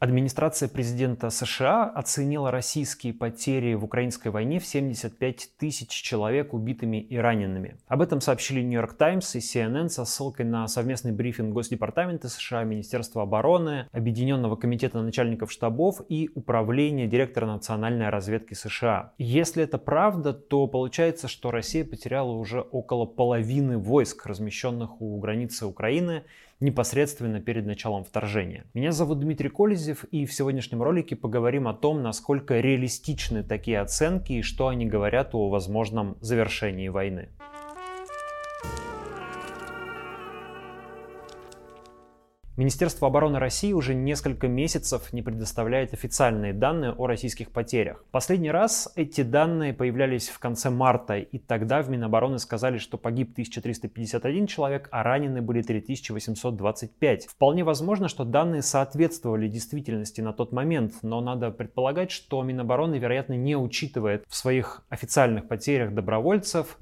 Администрация президента США оценила российские потери в украинской войне в 75 тысяч человек убитыми и ранеными. Об этом сообщили York Times и CNN со ссылкой на совместный брифинг Госдепартамента США, Министерства обороны, Объединенного комитета начальников штабов и Управления директора национальной разведки США. Если это правда, то получается, что Россия потеряла уже около половины войск, размещенных у границы Украины, непосредственно перед началом вторжения. Меня зовут Дмитрий Колезев, и в сегодняшнем ролике поговорим о том, насколько реалистичны такие оценки и что они говорят о возможном завершении войны. Министерство обороны России уже несколько месяцев не предоставляет официальные данные о российских потерях. Последний раз эти данные появлялись в конце марта, и тогда в Минобороны сказали, что погиб 1351 человек, а ранены были 3825. Вполне возможно, что данные соответствовали действительности на тот момент, но надо предполагать, что Минобороны, вероятно, не учитывает в своих официальных потерях добровольцев,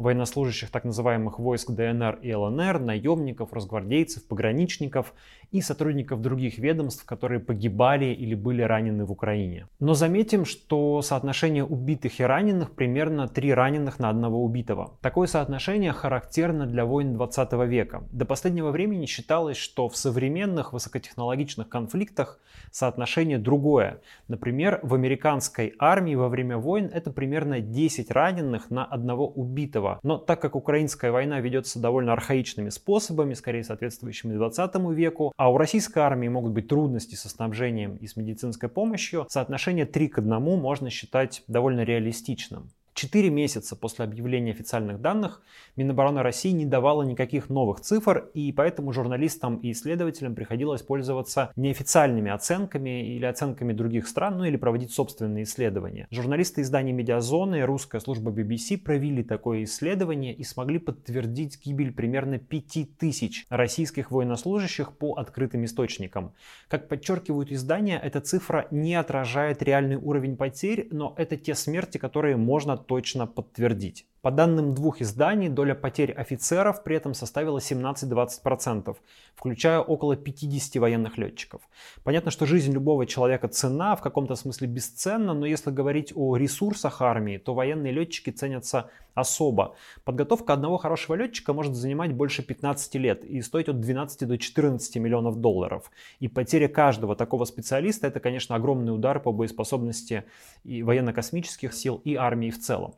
военнослужащих так называемых войск ДНР и ЛНР, наемников, разгвардейцев, пограничников и сотрудников других ведомств, которые погибали или были ранены в Украине. Но заметим, что соотношение убитых и раненых примерно 3 раненых на одного убитого. Такое соотношение характерно для войн 20 века. До последнего времени считалось, что в современных высокотехнологичных конфликтах соотношение другое. Например, в американской армии во время войн это примерно 10 раненых на одного убитого. Но так как украинская война ведется довольно архаичными способами, скорее соответствующими 20 веку, а у российской армии могут быть трудности со снабжением и с медицинской помощью, соотношение 3 к 1 можно считать довольно реалистичным. Четыре месяца после объявления официальных данных Минобороны России не давала никаких новых цифр, и поэтому журналистам и исследователям приходилось пользоваться неофициальными оценками или оценками других стран, ну или проводить собственные исследования. Журналисты издания «Медиазоны» и русская служба BBC провели такое исследование и смогли подтвердить гибель примерно 5000 российских военнослужащих по открытым источникам. Как подчеркивают издания, эта цифра не отражает реальный уровень потерь, но это те смерти, которые можно точно подтвердить. По данным двух изданий, доля потерь офицеров при этом составила 17-20%, включая около 50 военных летчиков. Понятно, что жизнь любого человека цена, в каком-то смысле бесценна, но если говорить о ресурсах армии, то военные летчики ценятся особо. Подготовка одного хорошего летчика может занимать больше 15 лет и стоить от 12 до 14 миллионов долларов. И потеря каждого такого специалиста это, конечно, огромный удар по боеспособности и военно-космических сил и армии в целом.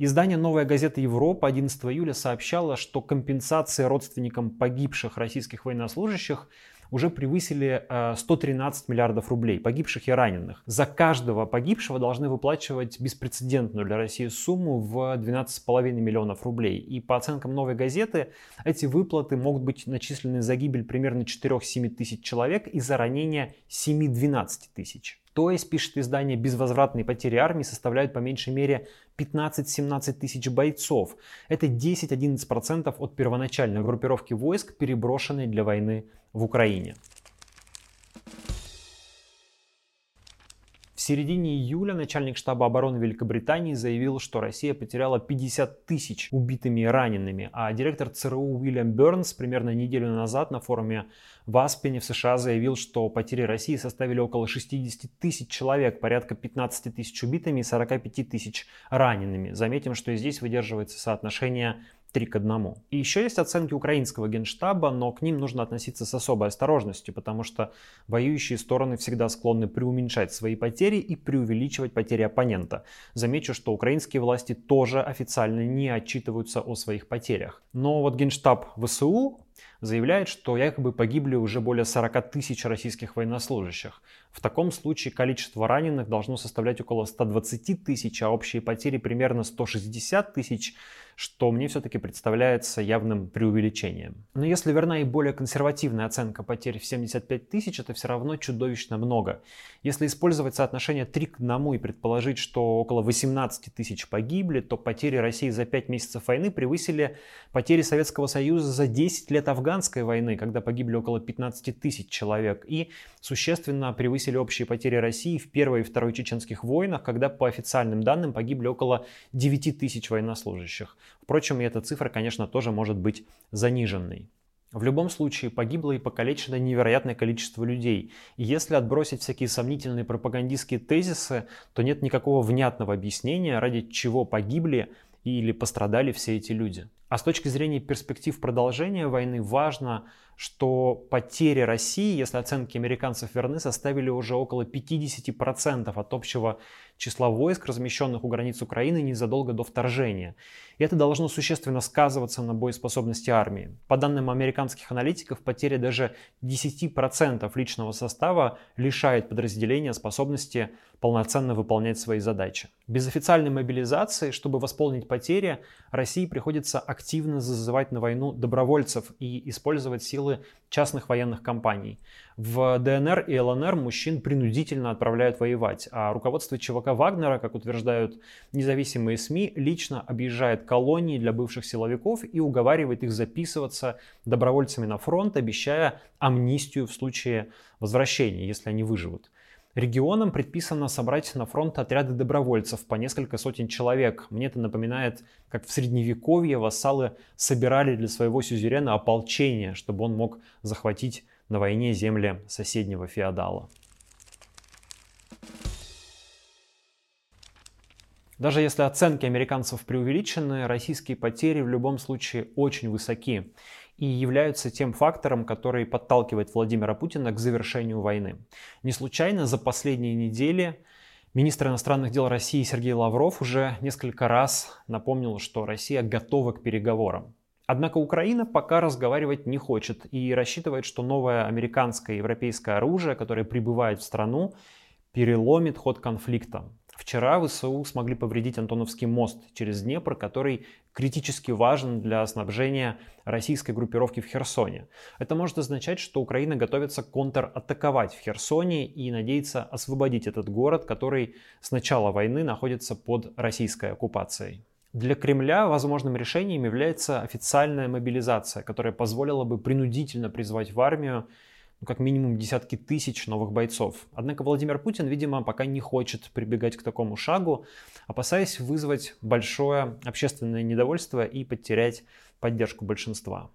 Издание «Новая газета Европа» 11 июля сообщало, что компенсации родственникам погибших российских военнослужащих уже превысили 113 э, миллиардов рублей, погибших и раненых. За каждого погибшего должны выплачивать беспрецедентную для России сумму в 12,5 миллионов рублей. И по оценкам «Новой газеты» эти выплаты могут быть начислены за гибель примерно 4-7 тысяч человек и за ранение 7-12 тысяч. То есть, пишет издание, безвозвратные потери армии составляют по меньшей мере 15-17 тысяч бойцов. Это 10-11% от первоначальной группировки войск, переброшенной для войны в Украине. Середине июля начальник штаба обороны Великобритании заявил, что Россия потеряла 50 тысяч убитыми и ранеными, а директор ЦРУ Уильям Бернс примерно неделю назад на форуме в Аспене в США заявил, что потери России составили около 60 тысяч человек, порядка 15 тысяч убитыми и 45 тысяч ранеными. Заметим, что и здесь выдерживается соотношение 3 к 1. И еще есть оценки украинского генштаба, но к ним нужно относиться с особой осторожностью, потому что воюющие стороны всегда склонны преуменьшать свои потери и преувеличивать потери оппонента. Замечу, что украинские власти тоже официально не отчитываются о своих потерях. Но вот генштаб ВСУ заявляет, что якобы погибли уже более 40 тысяч российских военнослужащих. В таком случае количество раненых должно составлять около 120 тысяч, а общие потери примерно 160 тысяч, что мне все-таки представляется явным преувеличением. Но если верна и более консервативная оценка потерь в 75 тысяч, это все равно чудовищно много. Если использовать соотношение 3 к 1 и предположить, что около 18 тысяч погибли, то потери России за 5 месяцев войны превысили потери Советского Союза за 10 лет афганской войны, когда погибли около 15 тысяч человек, и существенно превысили общие потери России в Первой и Второй чеченских войнах, когда по официальным данным погибли около 9 тысяч военнослужащих. Впрочем, и эта цифра, конечно, тоже может быть заниженной. В любом случае погибло и покалечено невероятное количество людей. И если отбросить всякие сомнительные пропагандистские тезисы, то нет никакого внятного объяснения, ради чего погибли или пострадали все эти люди. А с точки зрения перспектив продолжения войны важно, что потери России, если оценки американцев верны, составили уже около 50% от общего числа войск, размещенных у границ Украины незадолго до вторжения. И это должно существенно сказываться на боеспособности армии. По данным американских аналитиков, потеря даже 10% личного состава лишает подразделения способности полноценно выполнять свои задачи. Без официальной мобилизации, чтобы восполнить потери, России приходится активно зазывать на войну добровольцев и использовать силы частных военных компаний. В ДНР и ЛНР мужчин принудительно отправляют воевать, а руководство ЧВК Вагнера, как утверждают независимые СМИ, лично объезжает колонии для бывших силовиков и уговаривает их записываться добровольцами на фронт, обещая амнистию в случае возвращения, если они выживут. Регионам предписано собрать на фронт отряды добровольцев по несколько сотен человек. Мне это напоминает, как в средневековье вассалы собирали для своего сюзерена ополчение, чтобы он мог захватить на войне земли соседнего феодала. Даже если оценки американцев преувеличены, российские потери в любом случае очень высоки и являются тем фактором, который подталкивает Владимира Путина к завершению войны. Не случайно за последние недели министр иностранных дел России Сергей Лавров уже несколько раз напомнил, что Россия готова к переговорам. Однако Украина пока разговаривать не хочет и рассчитывает, что новое американское и европейское оружие, которое прибывает в страну, переломит ход конфликта. Вчера ВСУ смогли повредить Антоновский мост через Днепр, который критически важен для снабжения российской группировки в Херсоне. Это может означать, что Украина готовится контратаковать в Херсоне и надеется освободить этот город, который с начала войны находится под российской оккупацией. Для Кремля возможным решением является официальная мобилизация, которая позволила бы принудительно призвать в армию ну, как минимум десятки тысяч новых бойцов. Однако Владимир Путин, видимо, пока не хочет прибегать к такому шагу, опасаясь вызвать большое общественное недовольство и потерять поддержку большинства.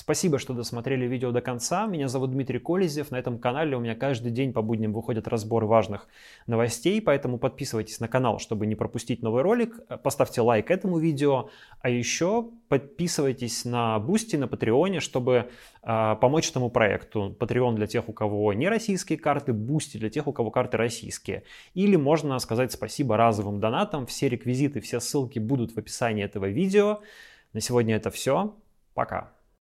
Спасибо, что досмотрели видео до конца. Меня зовут Дмитрий Колезев. На этом канале у меня каждый день по будням выходят разборы важных новостей, поэтому подписывайтесь на канал, чтобы не пропустить новый ролик. Поставьте лайк этому видео, а еще подписывайтесь на Boosty, на Патреоне, чтобы э, помочь этому проекту. Patreon для тех, у кого не российские карты, Boosty для тех, у кого карты российские. Или можно сказать спасибо разовым донатам. Все реквизиты, все ссылки будут в описании этого видео. На сегодня это все. Пока.